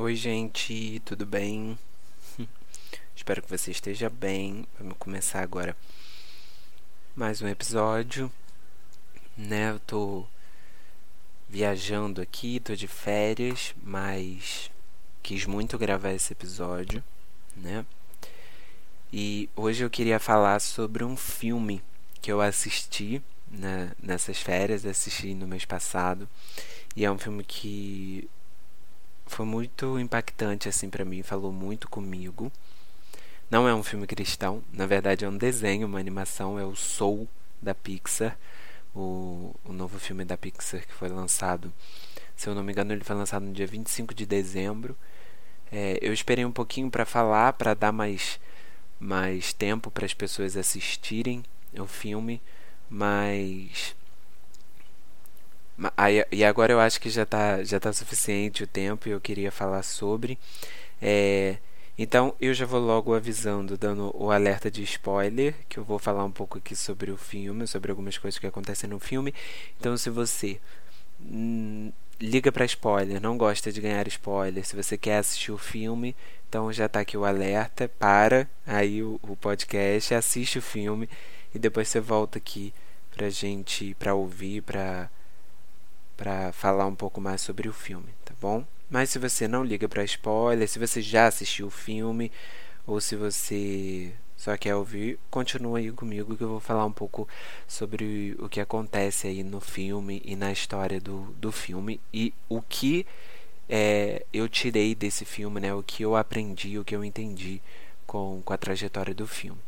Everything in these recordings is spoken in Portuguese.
Oi, gente, tudo bem? Espero que você esteja bem. Vamos começar agora mais um episódio, né? Eu tô viajando aqui, tô de férias, mas quis muito gravar esse episódio, né? E hoje eu queria falar sobre um filme que eu assisti né, nessas férias, assisti no mês passado, e é um filme que foi muito impactante assim para mim, falou muito comigo. Não é um filme cristão, na verdade é um desenho, uma animação, é o Soul da Pixar, o, o novo filme da Pixar que foi lançado. Se eu não me engano, ele foi lançado no dia 25 de dezembro. É, eu esperei um pouquinho para falar, para dar mais, mais tempo para as pessoas assistirem o filme, mas Aí, e agora eu acho que já está já tá suficiente o tempo e eu queria falar sobre. É, então eu já vou logo avisando, dando o alerta de spoiler, que eu vou falar um pouco aqui sobre o filme, sobre algumas coisas que acontecem no filme. Então se você hum, liga para spoiler, não gosta de ganhar spoiler, se você quer assistir o filme, então já está aqui o alerta, para aí o, o podcast, assiste o filme e depois você volta aqui pra gente, para ouvir, para para falar um pouco mais sobre o filme, tá bom? Mas se você não liga para spoiler, se você já assistiu o filme ou se você só quer ouvir, continua aí comigo que eu vou falar um pouco sobre o que acontece aí no filme e na história do, do filme e o que é, eu tirei desse filme, né? O que eu aprendi, o que eu entendi com, com a trajetória do filme.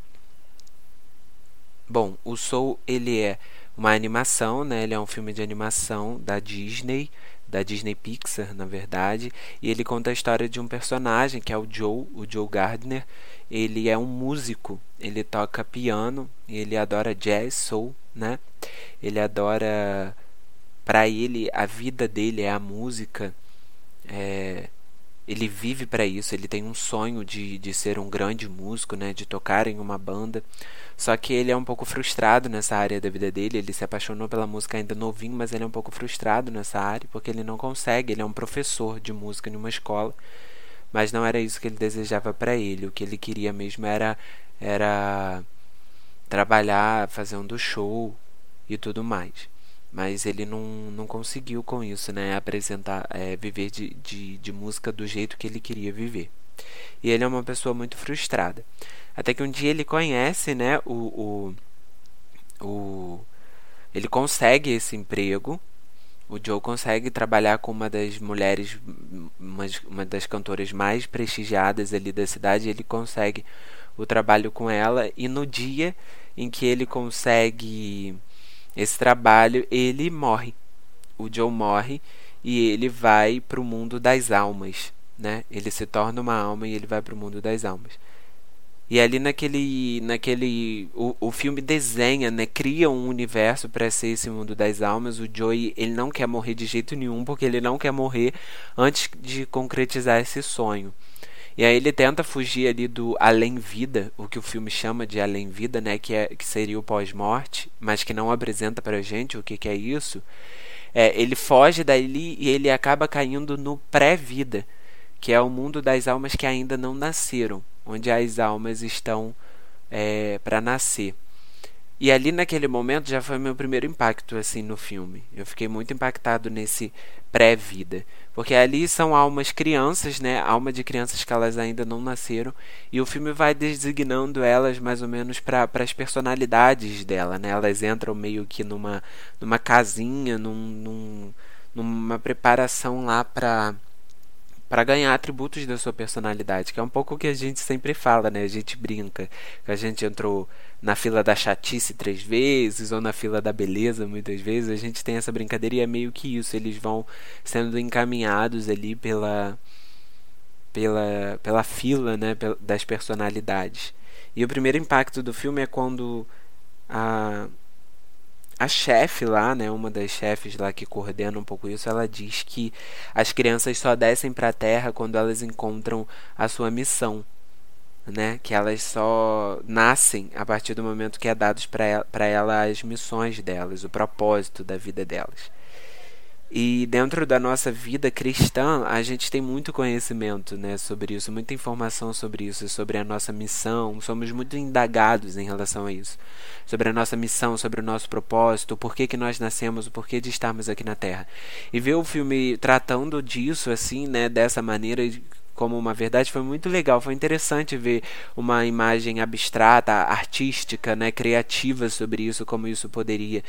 Bom, o Soul ele é uma animação, né? Ele é um filme de animação da Disney, da Disney Pixar, na verdade, e ele conta a história de um personagem que é o Joe, o Joe Gardner. Ele é um músico, ele toca piano, ele adora jazz, soul, né? Ele adora para ele a vida dele é a música. É, ele vive para isso, ele tem um sonho de, de ser um grande músico, né, de tocar em uma banda. Só que ele é um pouco frustrado nessa área da vida dele. Ele se apaixonou pela música ainda novinho, mas ele é um pouco frustrado nessa área porque ele não consegue. Ele é um professor de música em uma escola, mas não era isso que ele desejava para ele. O que ele queria mesmo era era trabalhar fazendo show e tudo mais. Mas ele não, não conseguiu com isso, né? Apresentar, é, viver de, de, de música do jeito que ele queria viver. E ele é uma pessoa muito frustrada. Até que um dia ele conhece, né, o, o, o ele consegue esse emprego. O Joe consegue trabalhar com uma das mulheres, uma, uma das cantoras mais prestigiadas ali da cidade. Ele consegue o trabalho com ela e no dia em que ele consegue esse trabalho, ele morre. O Joe morre e ele vai para o mundo das almas, né? Ele se torna uma alma e ele vai para o mundo das almas. E ali naquele. naquele o, o filme desenha, né? Cria um universo para ser esse mundo das almas. O Joey ele não quer morrer de jeito nenhum, porque ele não quer morrer antes de concretizar esse sonho. E aí ele tenta fugir ali do além-vida, o que o filme chama de além-vida, né? Que, é, que seria o pós-morte, mas que não apresenta pra gente o que, que é isso. É, ele foge dali e ele acaba caindo no pré-vida, que é o mundo das almas que ainda não nasceram onde as almas estão é, para nascer. E ali naquele momento já foi meu primeiro impacto assim no filme. Eu fiquei muito impactado nesse pré-vida, porque ali são almas crianças, né? Alma de crianças que elas ainda não nasceram, e o filme vai designando elas mais ou menos para as personalidades dela, né? Elas entram meio que numa numa casinha, num, num numa preparação lá para para ganhar atributos da sua personalidade, que é um pouco o que a gente sempre fala, né? A gente brinca que a gente entrou na fila da chatice três vezes ou na fila da beleza muitas vezes. A gente tem essa brincadeira e é meio que isso. Eles vão sendo encaminhados ali pela pela pela fila, né? Das personalidades. E o primeiro impacto do filme é quando a a chefe lá, né, uma das chefes lá que coordena um pouco isso, ela diz que as crianças só descem para a Terra quando elas encontram a sua missão, né, que elas só nascem a partir do momento que é dados para ela, ela as missões delas, o propósito da vida delas. E dentro da nossa vida cristã, a gente tem muito conhecimento né, sobre isso, muita informação sobre isso, sobre a nossa missão. Somos muito indagados em relação a isso. Sobre a nossa missão, sobre o nosso propósito, o porquê que nós nascemos, o porquê de estarmos aqui na Terra. E ver o filme tratando disso assim, né, dessa maneira, como uma verdade foi muito legal, foi interessante ver uma imagem abstrata, artística, né, criativa sobre isso, como isso poderia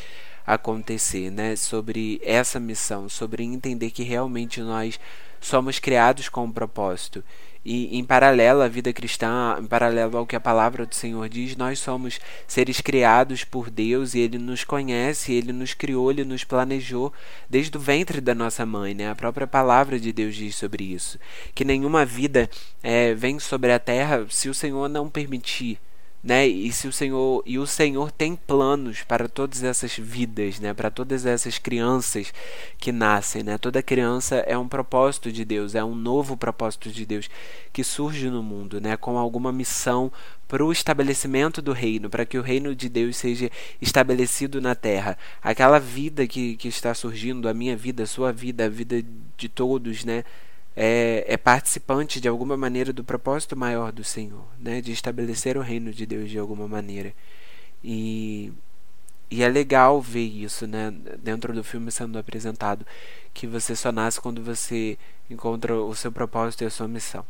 acontecer, né? Sobre essa missão, sobre entender que realmente nós somos criados com um propósito. E em paralelo à vida cristã, em paralelo ao que a palavra do Senhor diz, nós somos seres criados por Deus e Ele nos conhece, Ele nos criou, Ele nos planejou desde o ventre da nossa mãe. Né? A própria palavra de Deus diz sobre isso. Que nenhuma vida é, vem sobre a terra se o Senhor não permitir né? E se o Senhor e o Senhor tem planos para todas essas vidas, né? Para todas essas crianças que nascem, né? Toda criança é um propósito de Deus, é um novo propósito de Deus que surge no mundo, né? Com alguma missão para o estabelecimento do reino, para que o reino de Deus seja estabelecido na terra. Aquela vida que, que está surgindo, a minha vida, a sua vida, a vida de todos, né? É, é, participante de alguma maneira do propósito maior do Senhor, né? de estabelecer o reino de Deus de alguma maneira. E, e é legal ver isso né? dentro do filme sendo apresentado, que você só nasce quando você encontra o seu propósito e a sua missão.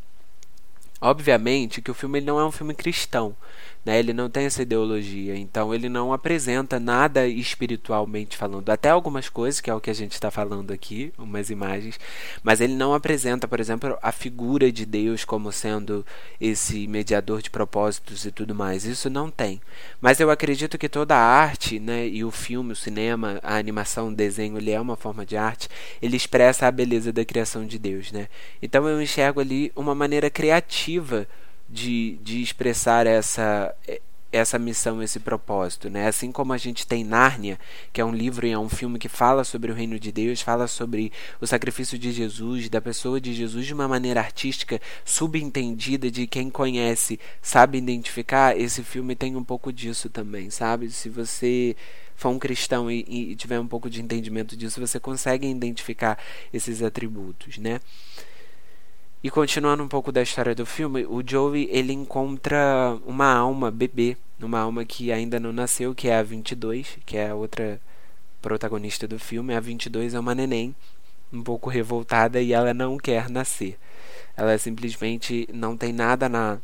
Obviamente que o filme não é um filme cristão, né? Ele não tem essa ideologia, então ele não apresenta nada espiritualmente falando. Até algumas coisas, que é o que a gente está falando aqui, umas imagens, mas ele não apresenta, por exemplo, a figura de Deus como sendo esse mediador de propósitos e tudo mais. Isso não tem. Mas eu acredito que toda a arte, né, e o filme, o cinema, a animação, o desenho, ele é uma forma de arte, ele expressa a beleza da criação de Deus, né? Então eu enxergo ali uma maneira criativa de, de expressar essa essa missão, esse propósito, né? Assim como a gente tem Nárnia, que é um livro e é um filme que fala sobre o reino de Deus, fala sobre o sacrifício de Jesus, da pessoa de Jesus de uma maneira artística, subentendida de quem conhece, sabe identificar. Esse filme tem um pouco disso também, sabe? Se você for um cristão e, e tiver um pouco de entendimento disso, você consegue identificar esses atributos, né? E continuando um pouco da história do filme, o Joey ele encontra uma alma bebê, uma alma que ainda não nasceu, que é a 22, que é a outra protagonista do filme. A 22 é uma neném, um pouco revoltada e ela não quer nascer. Ela simplesmente não tem nada na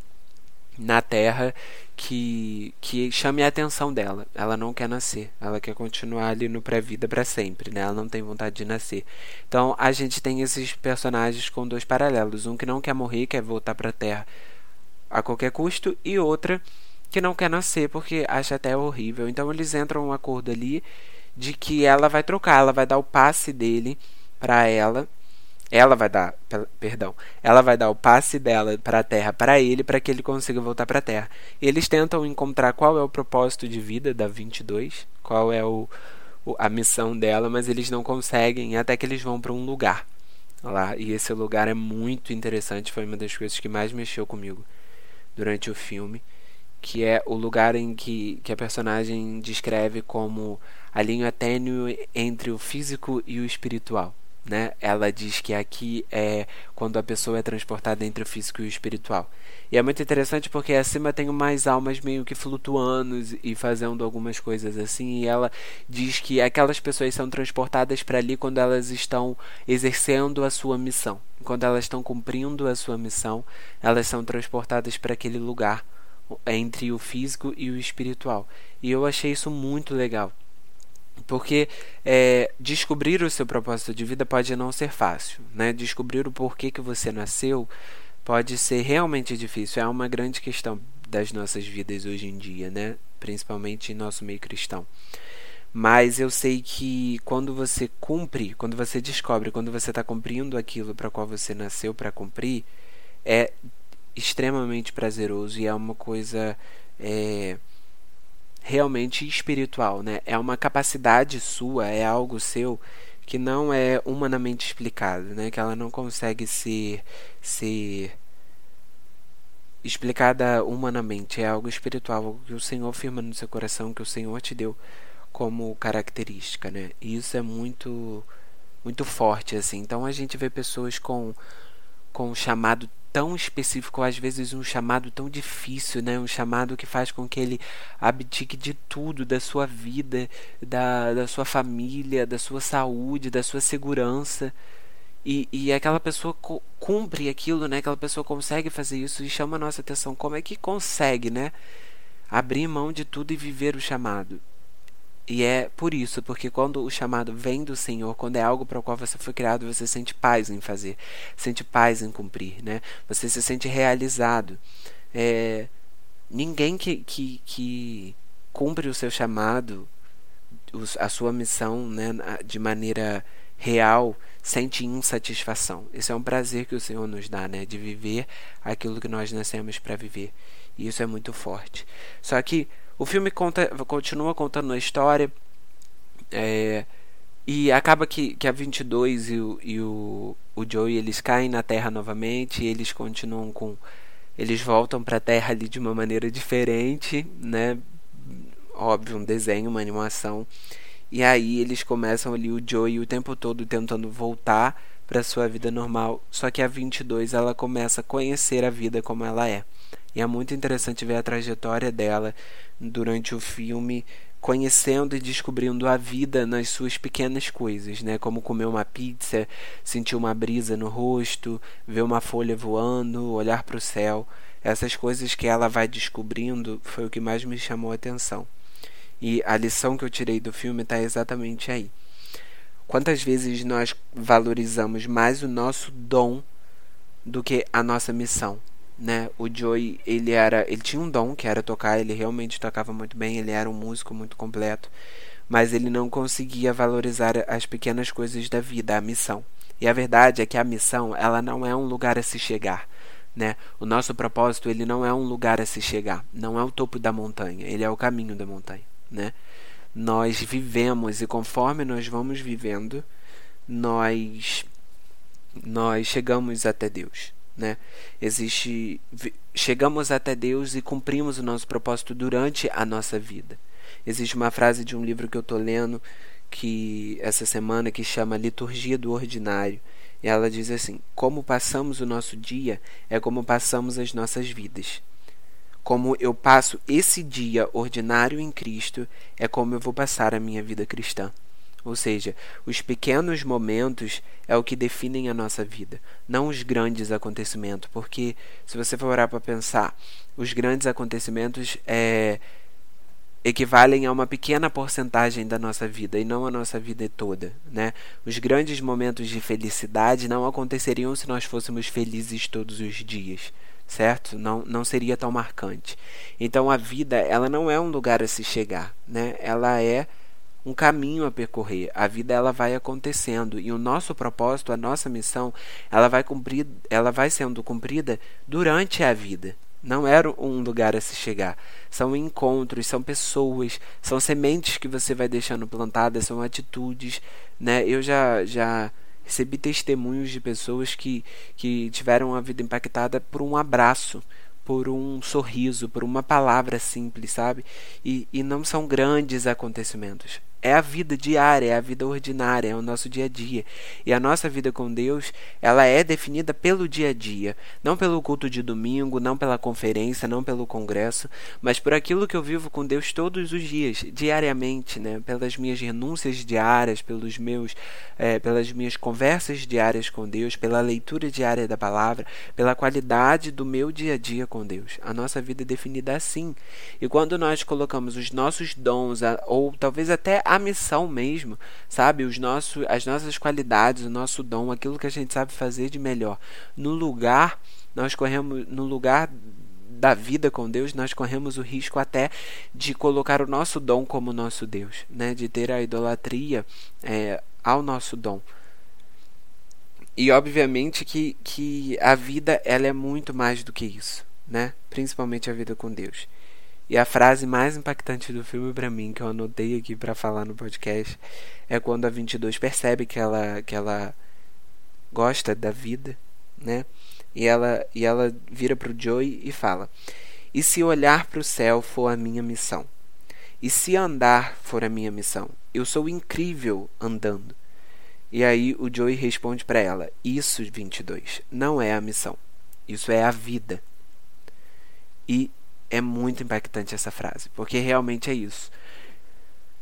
na Terra que, que chame a atenção dela. Ela não quer nascer, ela quer continuar ali no pré-vida para sempre, né? Ela não tem vontade de nascer. Então a gente tem esses personagens com dois paralelos: um que não quer morrer, quer voltar para a Terra a qualquer custo, e outra que não quer nascer porque acha até horrível. Então eles entram um acordo ali de que ela vai trocar, ela vai dar o passe dele para ela ela vai dar, perdão, ela vai dar o passe dela para a Terra para ele para que ele consiga voltar para a Terra. Eles tentam encontrar qual é o propósito de vida da 22, qual é o, o a missão dela, mas eles não conseguem até que eles vão para um lugar lá e esse lugar é muito interessante, foi uma das coisas que mais mexeu comigo durante o filme, que é o lugar em que, que a personagem descreve como a linha tênue entre o físico e o espiritual né? Ela diz que aqui é quando a pessoa é transportada entre o físico e o espiritual. E é muito interessante porque acima tem umas almas meio que flutuando e fazendo algumas coisas assim. E ela diz que aquelas pessoas são transportadas para ali quando elas estão exercendo a sua missão. Quando elas estão cumprindo a sua missão, elas são transportadas para aquele lugar entre o físico e o espiritual. E eu achei isso muito legal. Porque é, descobrir o seu propósito de vida pode não ser fácil, né? Descobrir o porquê que você nasceu pode ser realmente difícil. É uma grande questão das nossas vidas hoje em dia, né? Principalmente em nosso meio cristão. Mas eu sei que quando você cumpre, quando você descobre, quando você está cumprindo aquilo para qual você nasceu para cumprir, é extremamente prazeroso e é uma coisa é, realmente espiritual, né? É uma capacidade sua, é algo seu que não é humanamente explicado, né? Que ela não consegue ser ser explicada humanamente, é algo espiritual, algo que o Senhor firma no seu coração, que o Senhor te deu como característica, né? E isso é muito muito forte assim. Então a gente vê pessoas com com chamado tão específico, às vezes um chamado tão difícil, né? Um chamado que faz com que ele abdique de tudo, da sua vida, da, da sua família, da sua saúde, da sua segurança. E, e aquela pessoa cumpre aquilo, né? Aquela pessoa consegue fazer isso e chama a nossa atenção. Como é que consegue, né? Abrir mão de tudo e viver o chamado. E é por isso, porque quando o chamado vem do Senhor, quando é algo para o qual você foi criado, você sente paz em fazer, sente paz em cumprir, né? Você se sente realizado. É, ninguém que, que, que cumpre o seu chamado, a sua missão, né, de maneira real, sente insatisfação. Esse é um prazer que o Senhor nos dá, né, de viver aquilo que nós nascemos para viver. E isso é muito forte. Só que o filme conta, continua contando a história. É, e acaba que, que a 22 e o, e o, o Joey eles caem na Terra novamente. E eles continuam com. Eles voltam para a Terra ali de uma maneira diferente, né? Óbvio, um desenho, uma animação. E aí eles começam ali o Joey o tempo todo tentando voltar para sua vida normal. Só que a 22 ela começa a conhecer a vida como ela é. E é muito interessante ver a trajetória dela durante o filme, conhecendo e descobrindo a vida nas suas pequenas coisas, né? Como comer uma pizza, sentir uma brisa no rosto, ver uma folha voando, olhar para o céu. Essas coisas que ela vai descobrindo foi o que mais me chamou a atenção. E a lição que eu tirei do filme está exatamente aí. Quantas vezes nós valorizamos mais o nosso dom do que a nossa missão? né? O Joey, ele era, ele tinha um dom que era tocar, ele realmente tocava muito bem, ele era um músico muito completo, mas ele não conseguia valorizar as pequenas coisas da vida, a missão. E a verdade é que a missão, ela não é um lugar a se chegar, né? O nosso propósito, ele não é um lugar a se chegar, não é o topo da montanha, ele é o caminho da montanha, né? Nós vivemos e conforme nós vamos vivendo, nós nós chegamos até Deus né? Existe chegamos até Deus e cumprimos o nosso propósito durante a nossa vida. Existe uma frase de um livro que eu estou lendo que essa semana que chama Liturgia do Ordinário. E ela diz assim: Como passamos o nosso dia é como passamos as nossas vidas. Como eu passo esse dia ordinário em Cristo é como eu vou passar a minha vida cristã. Ou seja, os pequenos momentos é o que definem a nossa vida, não os grandes acontecimentos. Porque, se você for orar para pensar, os grandes acontecimentos é, equivalem a uma pequena porcentagem da nossa vida e não a nossa vida toda, né? Os grandes momentos de felicidade não aconteceriam se nós fôssemos felizes todos os dias, certo? Não, não seria tão marcante. Então a vida, ela não é um lugar a se chegar, né? Ela é um caminho a percorrer. A vida ela vai acontecendo e o nosso propósito, a nossa missão, ela vai cumprir, ela vai sendo cumprida durante a vida. Não era um lugar a se chegar. São encontros, são pessoas, são sementes que você vai deixando plantadas, são atitudes, né? Eu já já recebi testemunhos de pessoas que que tiveram a vida impactada por um abraço, por um sorriso, por uma palavra simples, sabe? E, e não são grandes acontecimentos é a vida diária, é a vida ordinária, é o nosso dia a dia. E a nossa vida com Deus, ela é definida pelo dia a dia, não pelo culto de domingo, não pela conferência, não pelo congresso, mas por aquilo que eu vivo com Deus todos os dias, diariamente, né? Pelas minhas renúncias diárias, pelos meus, é, pelas minhas conversas diárias com Deus, pela leitura diária da palavra, pela qualidade do meu dia a dia com Deus. A nossa vida é definida assim. E quando nós colocamos os nossos dons, ou talvez até a missão mesmo, sabe? Os nossos, as nossas qualidades, o nosso dom, aquilo que a gente sabe fazer de melhor. No lugar, nós corremos no lugar da vida com Deus, nós corremos o risco até de colocar o nosso dom como nosso Deus, né? De ter a idolatria é, ao nosso dom. E obviamente que, que a vida ela é muito mais do que isso, né? Principalmente a vida com Deus. E a frase mais impactante do filme para mim, que eu anotei aqui para falar no podcast, é quando a 22 percebe que ela, que ela gosta da vida, né? E ela, e ela vira pro Joey e fala: E se olhar para o céu for a minha missão? E se andar for a minha missão? Eu sou incrível andando. E aí o Joey responde para ela: Isso, 22, não é a missão. Isso é a vida. E é muito impactante essa frase, porque realmente é isso.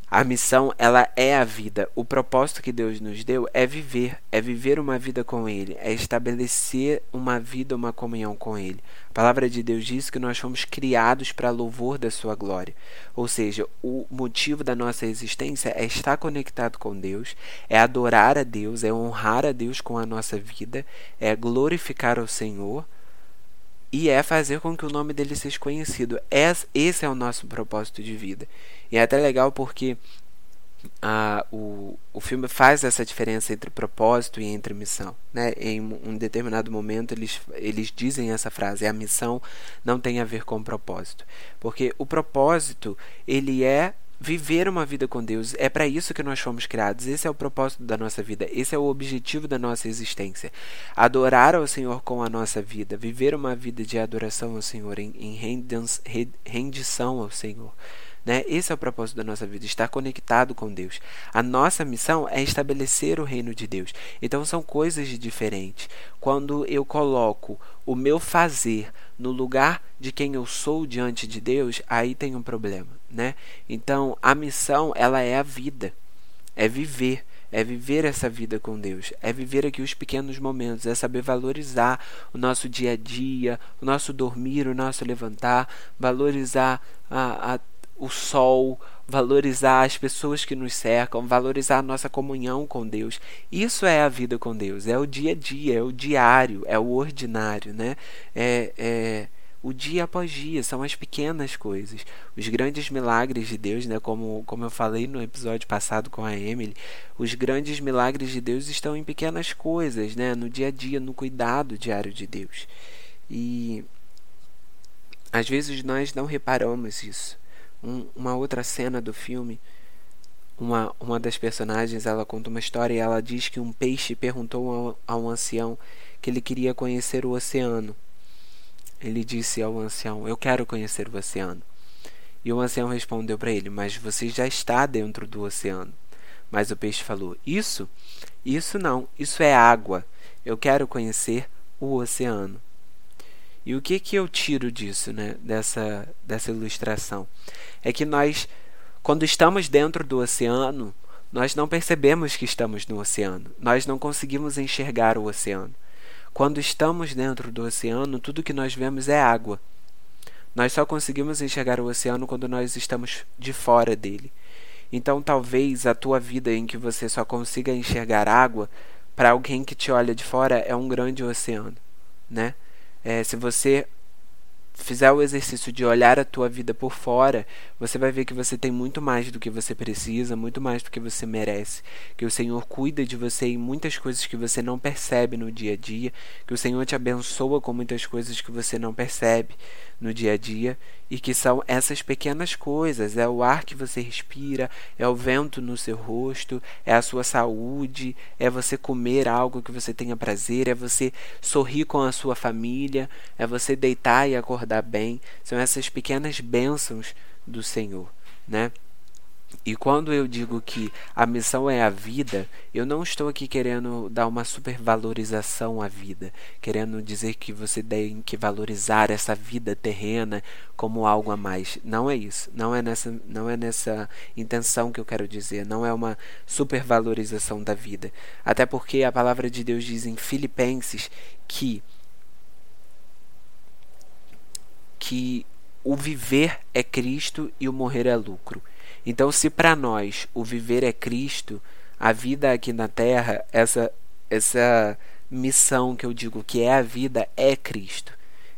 A missão, ela é a vida. O propósito que Deus nos deu é viver, é viver uma vida com Ele, é estabelecer uma vida, uma comunhão com Ele. A palavra de Deus diz que nós fomos criados para louvor da Sua glória. Ou seja, o motivo da nossa existência é estar conectado com Deus, é adorar a Deus, é honrar a Deus com a nossa vida, é glorificar o Senhor e é fazer com que o nome dele seja conhecido. Esse é o nosso propósito de vida. E é até legal porque o, o filme faz essa diferença entre propósito e entre missão. Né? Em um determinado momento eles, eles dizem essa frase: a missão não tem a ver com o propósito. Porque o propósito ele é viver uma vida com Deus. É para isso que nós fomos criados. Esse é o propósito da nossa vida. Esse é o objetivo da nossa existência. Adorar ao Senhor com a nossa vida. Viver uma vida de adoração ao Senhor, em, em rendição ao Senhor. Né? Esse é o propósito da nossa vida, estar conectado com Deus. A nossa missão é estabelecer o reino de Deus. Então são coisas diferentes. Quando eu coloco o meu fazer no lugar de quem eu sou diante de Deus, aí tem um problema, né? Então a missão ela é a vida, é viver. É viver essa vida com Deus, é viver aqui os pequenos momentos, é saber valorizar o nosso dia a dia, o nosso dormir, o nosso levantar, valorizar a, a o sol, valorizar as pessoas que nos cercam, valorizar a nossa comunhão com Deus. Isso é a vida com Deus, é o dia a dia, é o diário, é o ordinário, né? É, é o dia após dia, são as pequenas coisas. Os grandes milagres de Deus, né? Como, como eu falei no episódio passado com a Emily, os grandes milagres de Deus estão em pequenas coisas, né? No dia a dia, no cuidado diário de Deus. E às vezes nós não reparamos isso um, uma outra cena do filme, uma, uma das personagens ela conta uma história e ela diz que um peixe perguntou ao, a um ancião que ele queria conhecer o oceano. Ele disse ao ancião: Eu quero conhecer o oceano. E o ancião respondeu para ele: Mas você já está dentro do oceano. Mas o peixe falou: Isso? Isso não, isso é água. Eu quero conhecer o oceano. E o que, que eu tiro disso, né, dessa, dessa ilustração? É que nós, quando estamos dentro do oceano, nós não percebemos que estamos no oceano. Nós não conseguimos enxergar o oceano. Quando estamos dentro do oceano, tudo que nós vemos é água. Nós só conseguimos enxergar o oceano quando nós estamos de fora dele. Então, talvez a tua vida em que você só consiga enxergar água, para alguém que te olha de fora, é um grande oceano, né? É, se você fizer o exercício de olhar a tua vida por fora, você vai ver que você tem muito mais do que você precisa, muito mais do que você merece, que o Senhor cuida de você em muitas coisas que você não percebe no dia a dia, que o Senhor te abençoa com muitas coisas que você não percebe no dia a dia. E que são essas pequenas coisas, é o ar que você respira, é o vento no seu rosto, é a sua saúde, é você comer algo que você tenha prazer, é você sorrir com a sua família, é você deitar e acordar bem, são essas pequenas bênçãos do Senhor, né? E quando eu digo que a missão é a vida, eu não estou aqui querendo dar uma supervalorização à vida, querendo dizer que você tem que valorizar essa vida terrena como algo a mais. Não é isso. Não é nessa, não é nessa intenção que eu quero dizer. Não é uma supervalorização da vida. Até porque a palavra de Deus diz em Filipenses que que o viver é Cristo e o morrer é lucro. Então, se para nós o viver é Cristo, a vida aqui na Terra, essa essa missão que eu digo que é a vida é Cristo.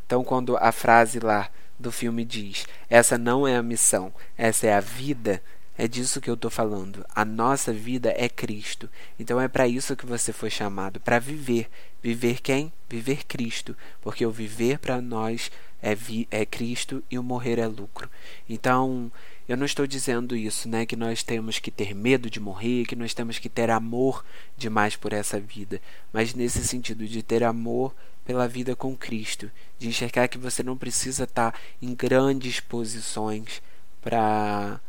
Então, quando a frase lá do filme diz: essa não é a missão, essa é a vida, é disso que eu estou falando. A nossa vida é Cristo. Então é para isso que você foi chamado para viver. Viver quem? Viver Cristo. Porque o viver para nós é, vi é Cristo e o morrer é lucro. Então eu não estou dizendo isso, né, que nós temos que ter medo de morrer, que nós temos que ter amor demais por essa vida, mas nesse sentido de ter amor pela vida com Cristo, de enxergar que você não precisa estar em grandes posições para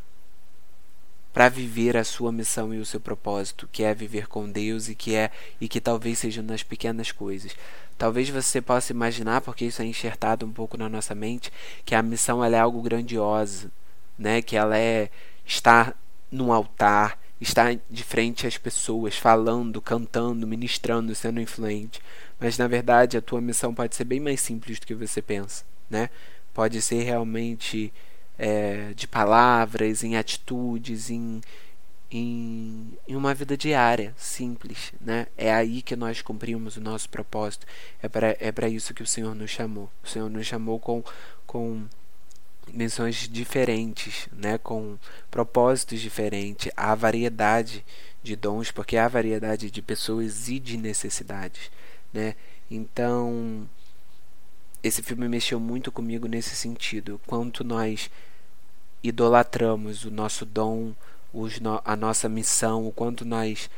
para viver a sua missão e o seu propósito, que é viver com Deus e que é e que talvez seja nas pequenas coisas. Talvez você possa imaginar, porque isso é enxertado um pouco na nossa mente, que a missão é algo grandioso, né? Que ela é estar num altar, estar de frente às pessoas, falando, cantando, ministrando, sendo influente. Mas na verdade a tua missão pode ser bem mais simples do que você pensa, né? Pode ser realmente é, de palavras, em atitudes, em, em, em, uma vida diária, simples. Né? É aí que nós cumprimos o nosso propósito. É para é isso que o Senhor nos chamou. O Senhor nos chamou com, com missões diferentes, né? com propósitos diferentes. Há variedade de dons, porque há variedade de pessoas e de necessidades. Né? Então, esse filme mexeu muito comigo nesse sentido. Quanto nós idolatramos o nosso dom, no, a nossa missão, o quanto nós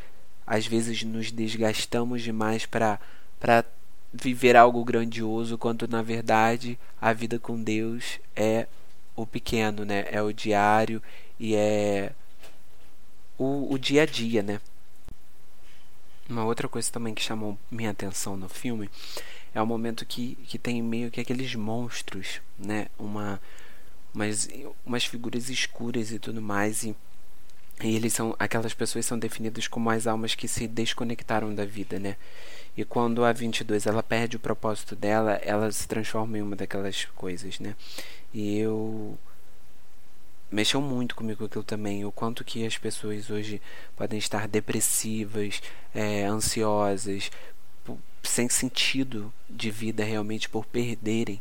às vezes nos desgastamos demais para viver algo grandioso, quanto na verdade a vida com Deus é o pequeno, né? É o diário e é o, o dia a dia, né? Uma outra coisa também que chamou minha atenção no filme é o momento que, que tem meio que aqueles monstros, né? Uma umas, umas figuras escuras e tudo mais. E, e eles são aquelas pessoas são definidas como as almas que se desconectaram da vida, né? E quando a 22 ela perde o propósito dela, ela se transforma em uma daquelas coisas, né? E eu mexeu muito comigo aquilo também, o quanto que as pessoas hoje podem estar depressivas, é, ansiosas, sem sentido de vida realmente por perderem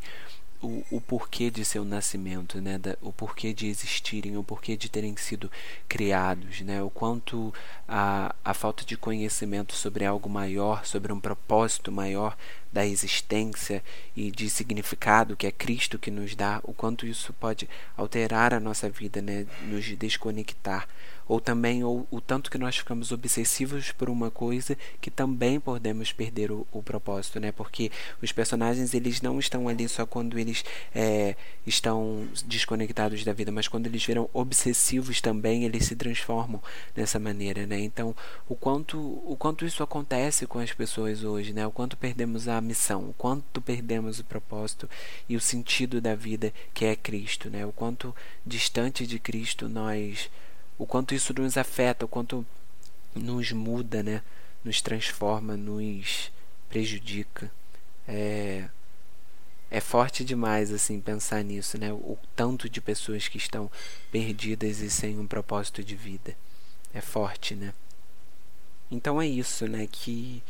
o, o porquê de seu nascimento, né? Da, o porquê de existirem, o porquê de terem sido criados, né? o quanto a, a falta de conhecimento sobre algo maior, sobre um propósito maior da existência e de significado que é Cristo que nos dá, o quanto isso pode alterar a nossa vida, né? nos desconectar ou também ou, o tanto que nós ficamos obsessivos por uma coisa que também podemos perder o, o propósito, né? Porque os personagens eles não estão ali só quando eles é, estão desconectados da vida, mas quando eles viram obsessivos também eles se transformam nessa maneira, né? Então o quanto o quanto isso acontece com as pessoas hoje, né? O quanto perdemos a missão, o quanto perdemos o propósito e o sentido da vida que é Cristo, né? O quanto distante de Cristo nós o quanto isso nos afeta, o quanto nos muda, né? Nos transforma, nos prejudica. É, é forte demais assim pensar nisso, né? O tanto de pessoas que estão perdidas e sem um propósito de vida. É forte, né? Então é isso, né? Que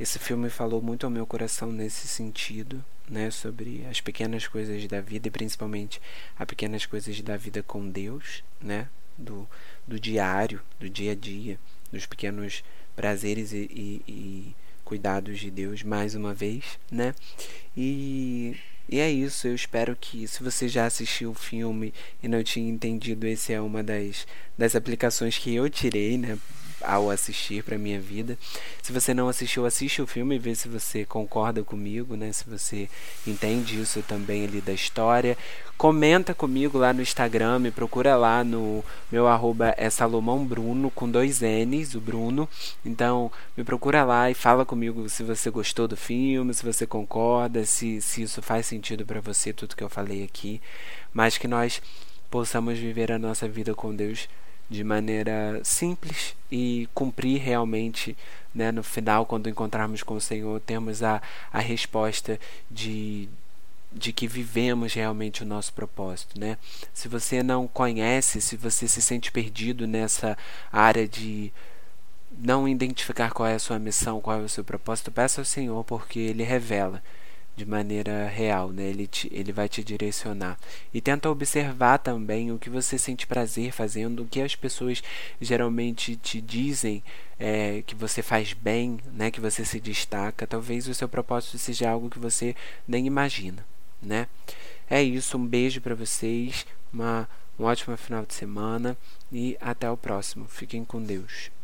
esse filme falou muito ao meu coração nesse sentido, né? Sobre as pequenas coisas da vida e principalmente as pequenas coisas da vida com Deus, né? Do, do diário, do dia a dia, dos pequenos prazeres e, e, e cuidados de Deus, mais uma vez, né? E, e é isso, eu espero que se você já assistiu o filme e não tinha entendido, esse é uma das, das aplicações que eu tirei, né? Ao assistir para minha vida. Se você não assistiu, assiste o filme e vê se você concorda comigo, né? Se você entende isso também ali da história. Comenta comigo lá no Instagram, me procura lá no meu arroba é Salomão Bruno com dois N's, o Bruno. Então me procura lá e fala comigo se você gostou do filme, se você concorda, se, se isso faz sentido para você, tudo que eu falei aqui. Mas que nós possamos viver a nossa vida com Deus de maneira simples e cumprir realmente, né, no final, quando encontrarmos com o Senhor, temos a, a resposta de, de que vivemos realmente o nosso propósito, né? Se você não conhece, se você se sente perdido nessa área de não identificar qual é a sua missão, qual é o seu propósito, peça ao Senhor porque ele revela de maneira real, né? Ele, te, ele vai te direcionar. E tenta observar também o que você sente prazer fazendo, o que as pessoas geralmente te dizem é, que você faz bem, né? Que você se destaca. Talvez o seu propósito seja algo que você nem imagina, né? É isso, um beijo para vocês, uma, um ótimo final de semana e até o próximo. Fiquem com Deus.